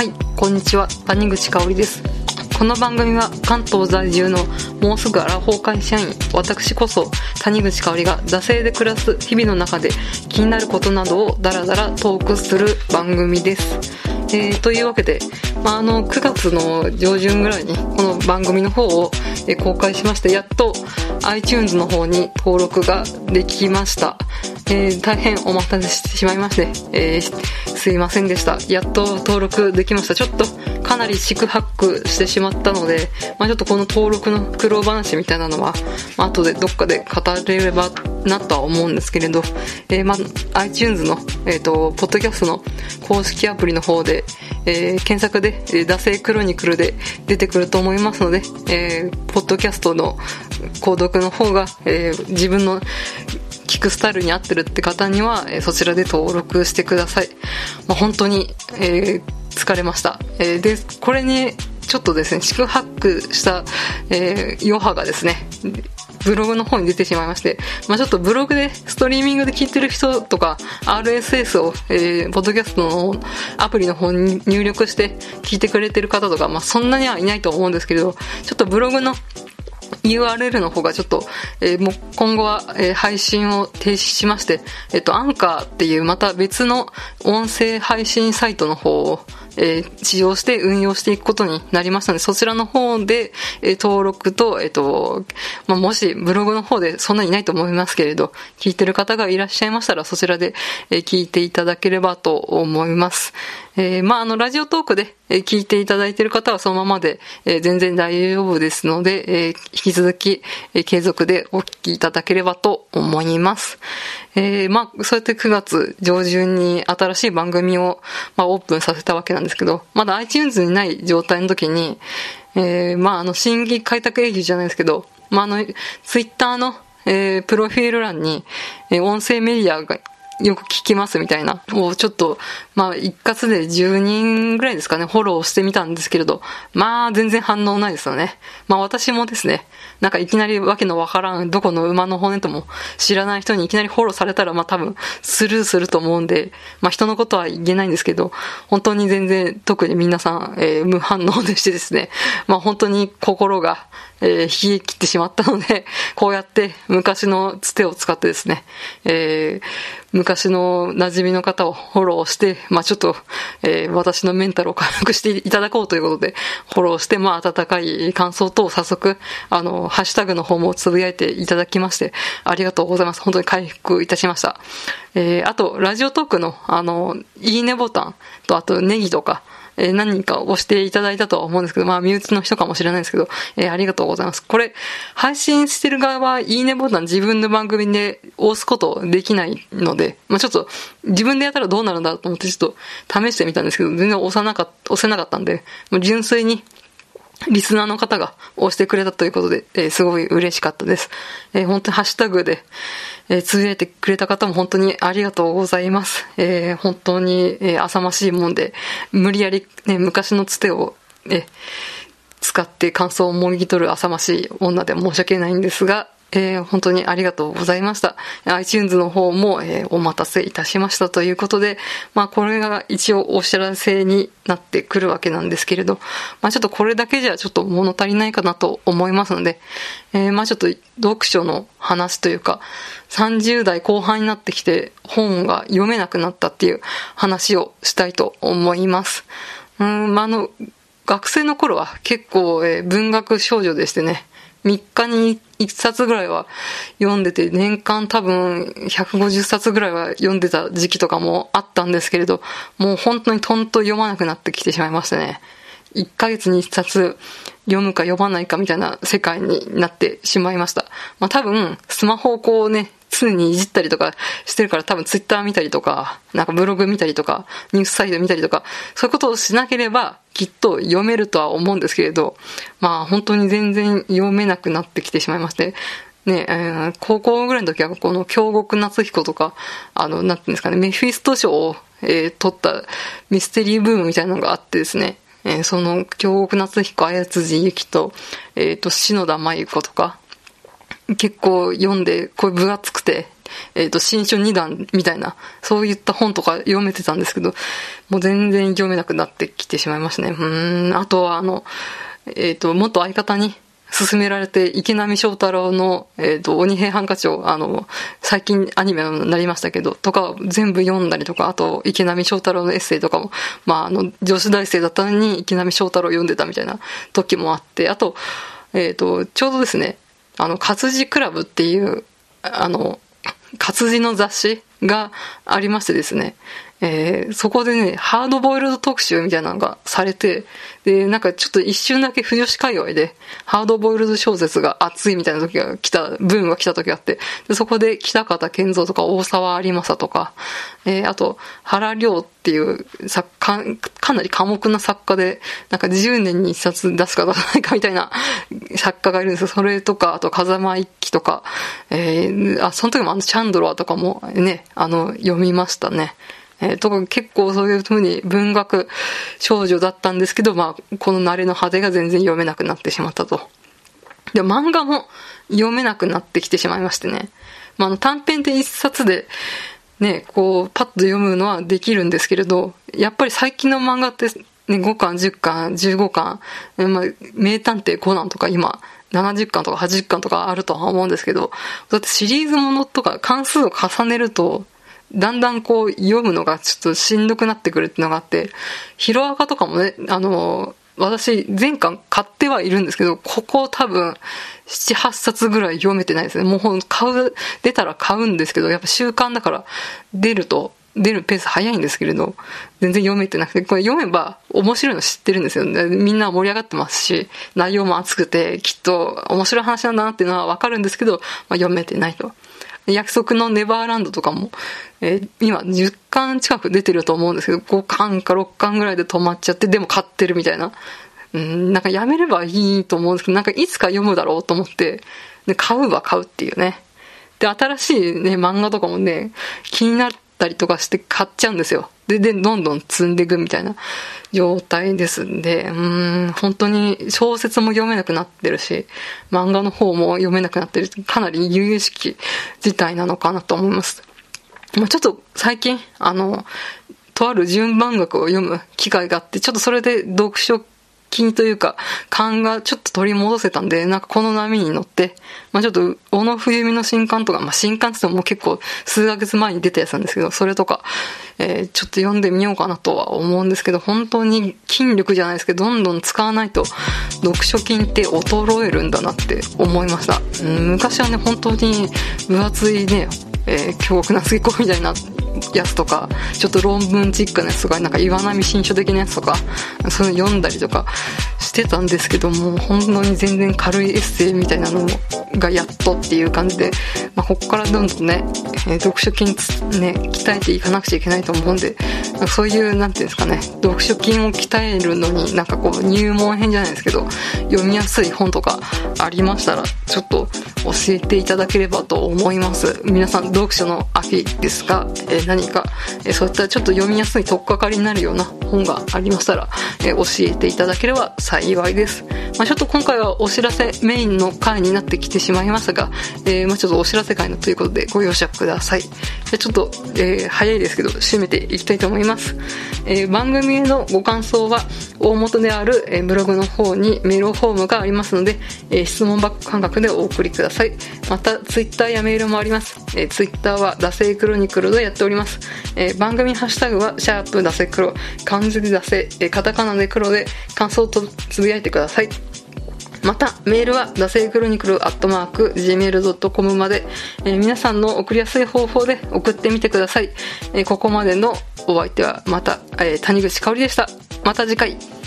はいこんにちは。谷口香織です。この番組は関東在住のもうすぐアラフォー会社員私こそ谷口香織が惰性で暮らす日々の中で気になることなどをダラダラトークする番組です。えー、というわけで、まあ、あの9月の上旬ぐらいにこの番組の方を、え公開しましてやっと iTunes の方に登録ができました。えー、大変お待たせしてしまいまして、えー、すいませんでした。やっと登録できました。ちょっとかなり四苦八苦してしまったので、まあ、ちょっとこの登録の苦労話みたいなのは、まあ、後でどっかで語れればなとは思うんですけれど、えー、まあ、iTunes の、えっ、ー、と、ポッドキャストの公式アプリの方で、えー、検索で、えー、惰性クロニクルで出てくると思いますので、えー、ポッドキャストの購読の方が、えー、自分の聞くスタイルに合ってるって方には、えそちらで登録してください。まあ、本当に、えー、疲れました。えー、で、これに、ちょっとですね、宿泊した、えー、余波がですね、ブログの方に出てしまいまして、まあ、ちょっとブログでストリーミングで聞いてる人とか RSS を、えー、ポッドキャストのアプリの方に入力して聞いてくれてる方とか、まあ、そんなにはいないと思うんですけれど、ちょっとブログの URL の方がちょっと、えー、もう今後は、えー、配信を停止しまして、えっ、と、アンカーっていうまた別の音声配信サイトの方を、えー、使用して運用していくことになりましたので、そちらの方で、えー、登録と、えっ、ー、と、まあ、もしブログの方でそんなにないと思いますけれど、聞いてる方がいらっしゃいましたら、そちらで、えー、聞いていただければと思います。えー、まあ、あの、ラジオトークで、え聞いていただいている方はそのままで、えー、全然大丈夫ですので、え、引き続き、え継続でお聞きいただければと思います。えまあ、そうやって9月上旬に新しい番組を、まあ、オープンさせたわけなんですけど、まだ iTunes にない状態の時に、えまあ、あの、新規開拓営業じゃないですけど、まあ、あの、Twitter の、え、プロフィール欄に、え、音声メディアがよく聞きますみたいな、もうちょっと、まあ一括で10人ぐらいですかね、フォローしてみたんですけれど、まあ全然反応ないですよね。まあ私もですね、なんかいきなりわけのわからん、どこの馬の骨とも知らない人にいきなりフォローされたら、まあ多分スルーすると思うんで、まあ人のことは言えないんですけど、本当に全然特に皆さん、えー、無反応でしてですね、まあ本当に心が、えー、冷え切ってしまったので、こうやって昔のつてを使ってですね、えー、昔の馴染みの方をフォローして、まあちょっと、えー、私のメンタルを回復していただこうということで、フォローして、まあ温かい感想等を早速、あの、ハッシュタグの方もつぶやいていただきまして、ありがとうございます。本当に回復いたしました。えー、あと、ラジオトークの、あの、いいねボタンと、あとネギとか、え何人か押していただいたとは思うんですけど、まあ、身内の人かもしれないですけど、え、ありがとうございます。これ、配信してる側は、いいねボタン自分の番組で押すことできないので、まあ、ちょっと、自分でやったらどうなるんだと思ってちょっと試してみたんですけど、全然押さなかった、押せなかったんで、もう純粋に、リスナーの方が押してくれたということで、えー、すごい嬉しかったです。えー、本当にハッシュタグで、えー、つぶやいてくれた方も本当にありがとうございます。えー、本当に、えー、浅ましいもんで、無理やり、ね、昔のつてを、え使って感想をもぎ取る浅ましい女で申し訳ないんですが、えー、本当にありがとうございました。iTunes の方も、えー、お待たせいたしましたということで、まあこれが一応お知らせになってくるわけなんですけれど、まあちょっとこれだけじゃちょっと物足りないかなと思いますので、えー、まあちょっと読書の話というか、30代後半になってきて本が読めなくなったっていう話をしたいと思います。うん、まあの、学生の頃は結構、え、文学少女でしてね、3日に1冊ぐらいは読んでて、年間多分150冊ぐらいは読んでた時期とかもあったんですけれど、もう本当にとんと読まなくなってきてしまいましたね。1ヶ月に1冊読むか読まないかみたいな世界になってしまいました。まあ多分、スマホをこうね、常にいじったりとかしてるから多分ツイッター見たりとか、なんかブログ見たりとか、ニュースサイト見たりとか、そういうことをしなければきっと読めるとは思うんですけれど、まあ本当に全然読めなくなってきてしまいまして、ね、えー、高校ぐらいの時はこの京極夏彦とか、あの、なんていうんですかね、メフィスト賞を、えー、取ったミステリーブームみたいなのがあってですね、えー、その京極夏彦、綾辻ゆきと、えっ、ー、と、篠田真由子とか、結構読んで、こう分厚くて、えっ、ー、と、新書2段みたいな、そういった本とか読めてたんですけど、もう全然読めなくなってきてしまいましたね。うん、あとはあの、えっ、ー、と、元相方に、勧められて、池波正太郎の、えっ、ー、と、鬼平犯科帳、あの、最近アニメになりましたけど、とか、全部読んだりとか、あと、池波正太郎のエッセイとかも、まあ、あの、女子大生だったのに、池波正太郎読んでたみたいな時もあって、あと、えっ、ー、と、ちょうどですね、あの、活字クラブっていう、あの、活字の雑誌がありましてですね、えー、そこでね、ハードボイルド特集みたいなのがされて、で、なんかちょっと一瞬だけ不女子界隈で、ハードボイルド小説が熱いみたいな時が来た、ブームが来た時があって、でそこで北方健三とか大沢有正とか、えー、あと、原良っていう作家、かなり寡黙な作家で、なんか10年に一冊出すか出さないかみたいな作家がいるんですよ。それとか、あと風間一輝とか、えー、あ、その時もあのチャンドラーとかもね、あの、読みましたね。えー、と結構そういう風に文学少女だったんですけど、まあ、この慣れの果てが全然読めなくなってしまったと。で、漫画も読めなくなってきてしまいましてね。まあ、あの短編で一冊で、ね、こう、パッと読むのはできるんですけれど、やっぱり最近の漫画って、ね、5巻、10巻、15巻、まあ、名探偵コナンとか今、70巻とか80巻とかあるとは思うんですけど、だってシリーズものとか関数を重ねると、だんだんこう読むのがちょっとしんどくなってくるっていうのがあって、ヒロアカとかもね、あの、私前巻買ってはいるんですけど、ここ多分7、8冊ぐらい読めてないですね。もう買う、出たら買うんですけど、やっぱ習慣だから出ると、出るペース早いんですけれど、全然読めてなくて、これ読めば面白いの知ってるんですよ。ねみんな盛り上がってますし、内容も熱くて、きっと面白い話なんだなっていうのはわかるんですけど、まあ、読めてないと。約束のネバーランドとかも、えー、今10巻近く出てると思うんですけど、5巻か6巻ぐらいで止まっちゃって、でも買ってるみたいな。うん、なんかやめればいいと思うんですけど、なんかいつか読むだろうと思って、で買うは買うっていうね。で、新しいね、漫画とかもね、気になってたりとかして買っちゃうんですよ。で、で、どんどん積んでいくみたいな状態ですんで、うん、本当に小説も読めなくなってるし、漫画の方も読めなくなってる。かなり有意識事態なのかなと思います。まあ、ちょっと最近、あの、とある順番学を読む機会があって、ちょっとそれで読書筋というか、勘がちょっと取り戻せたんで、なんかこの波に乗って、まあちょっと、小野冬美の新刊とか、まあ新刊って言ってももう結構数ヶ月前に出たやつなんですけど、それとか、えー、ちょっと読んでみようかなとは思うんですけど、本当に筋力じゃないですけど、どんどん使わないと、読書筋って衰えるんだなって思いました。うん、昔はね、本当に分厚いね、えー、京極夏彦みたいなやつとか、ちょっと論文チックなやつとか、なんか岩波新書的なやつとか、そういうの読んだりとかしてたんですけども、本当に全然軽いエッセイみたいなのがやっとっていう感じで、まあ、ここからどんどんね、え、読書筋ね、鍛えていかなくちゃいけないと思うんで、そういう、なんていうんですかね、読書筋を鍛えるのになんかこう入門編じゃないですけど、読みやすい本とかありましたら、ちょっと教えていただければと思います。皆さん読書の秋ですが、え、何か、えー、そういったちょっと読みやすい取っかかりになるような本がありましたら、えー、教えていただければ幸いです。まあ、ちょっと今回はお知らせメインの回になってきてしまいましたが、えー、まあちょっとお知らせ回のということでご容赦ください。じゃちょっと、えー、早いですけど、締めていきたいと思います。えー、番組へのご感想は、大元である、えー、ブログの方にメールフォームがありますので、えー、質問バック感覚でお送りください。また、ツイッターやメールもあります。えー、ツイッターは、ダセイクロニクルでやっております。えー、番組ハッシュタグは、シャープダセクロ、漢字でダセ、えー、カタカナで黒で感想とつぶやいてください。また、メールは、ダセイクロニクルアットマーク、gmail.com まで、えー、皆さんの送りやすい方法で送ってみてください。えー、ここまでのお相手は、また、えー、谷口香織でした。また次回。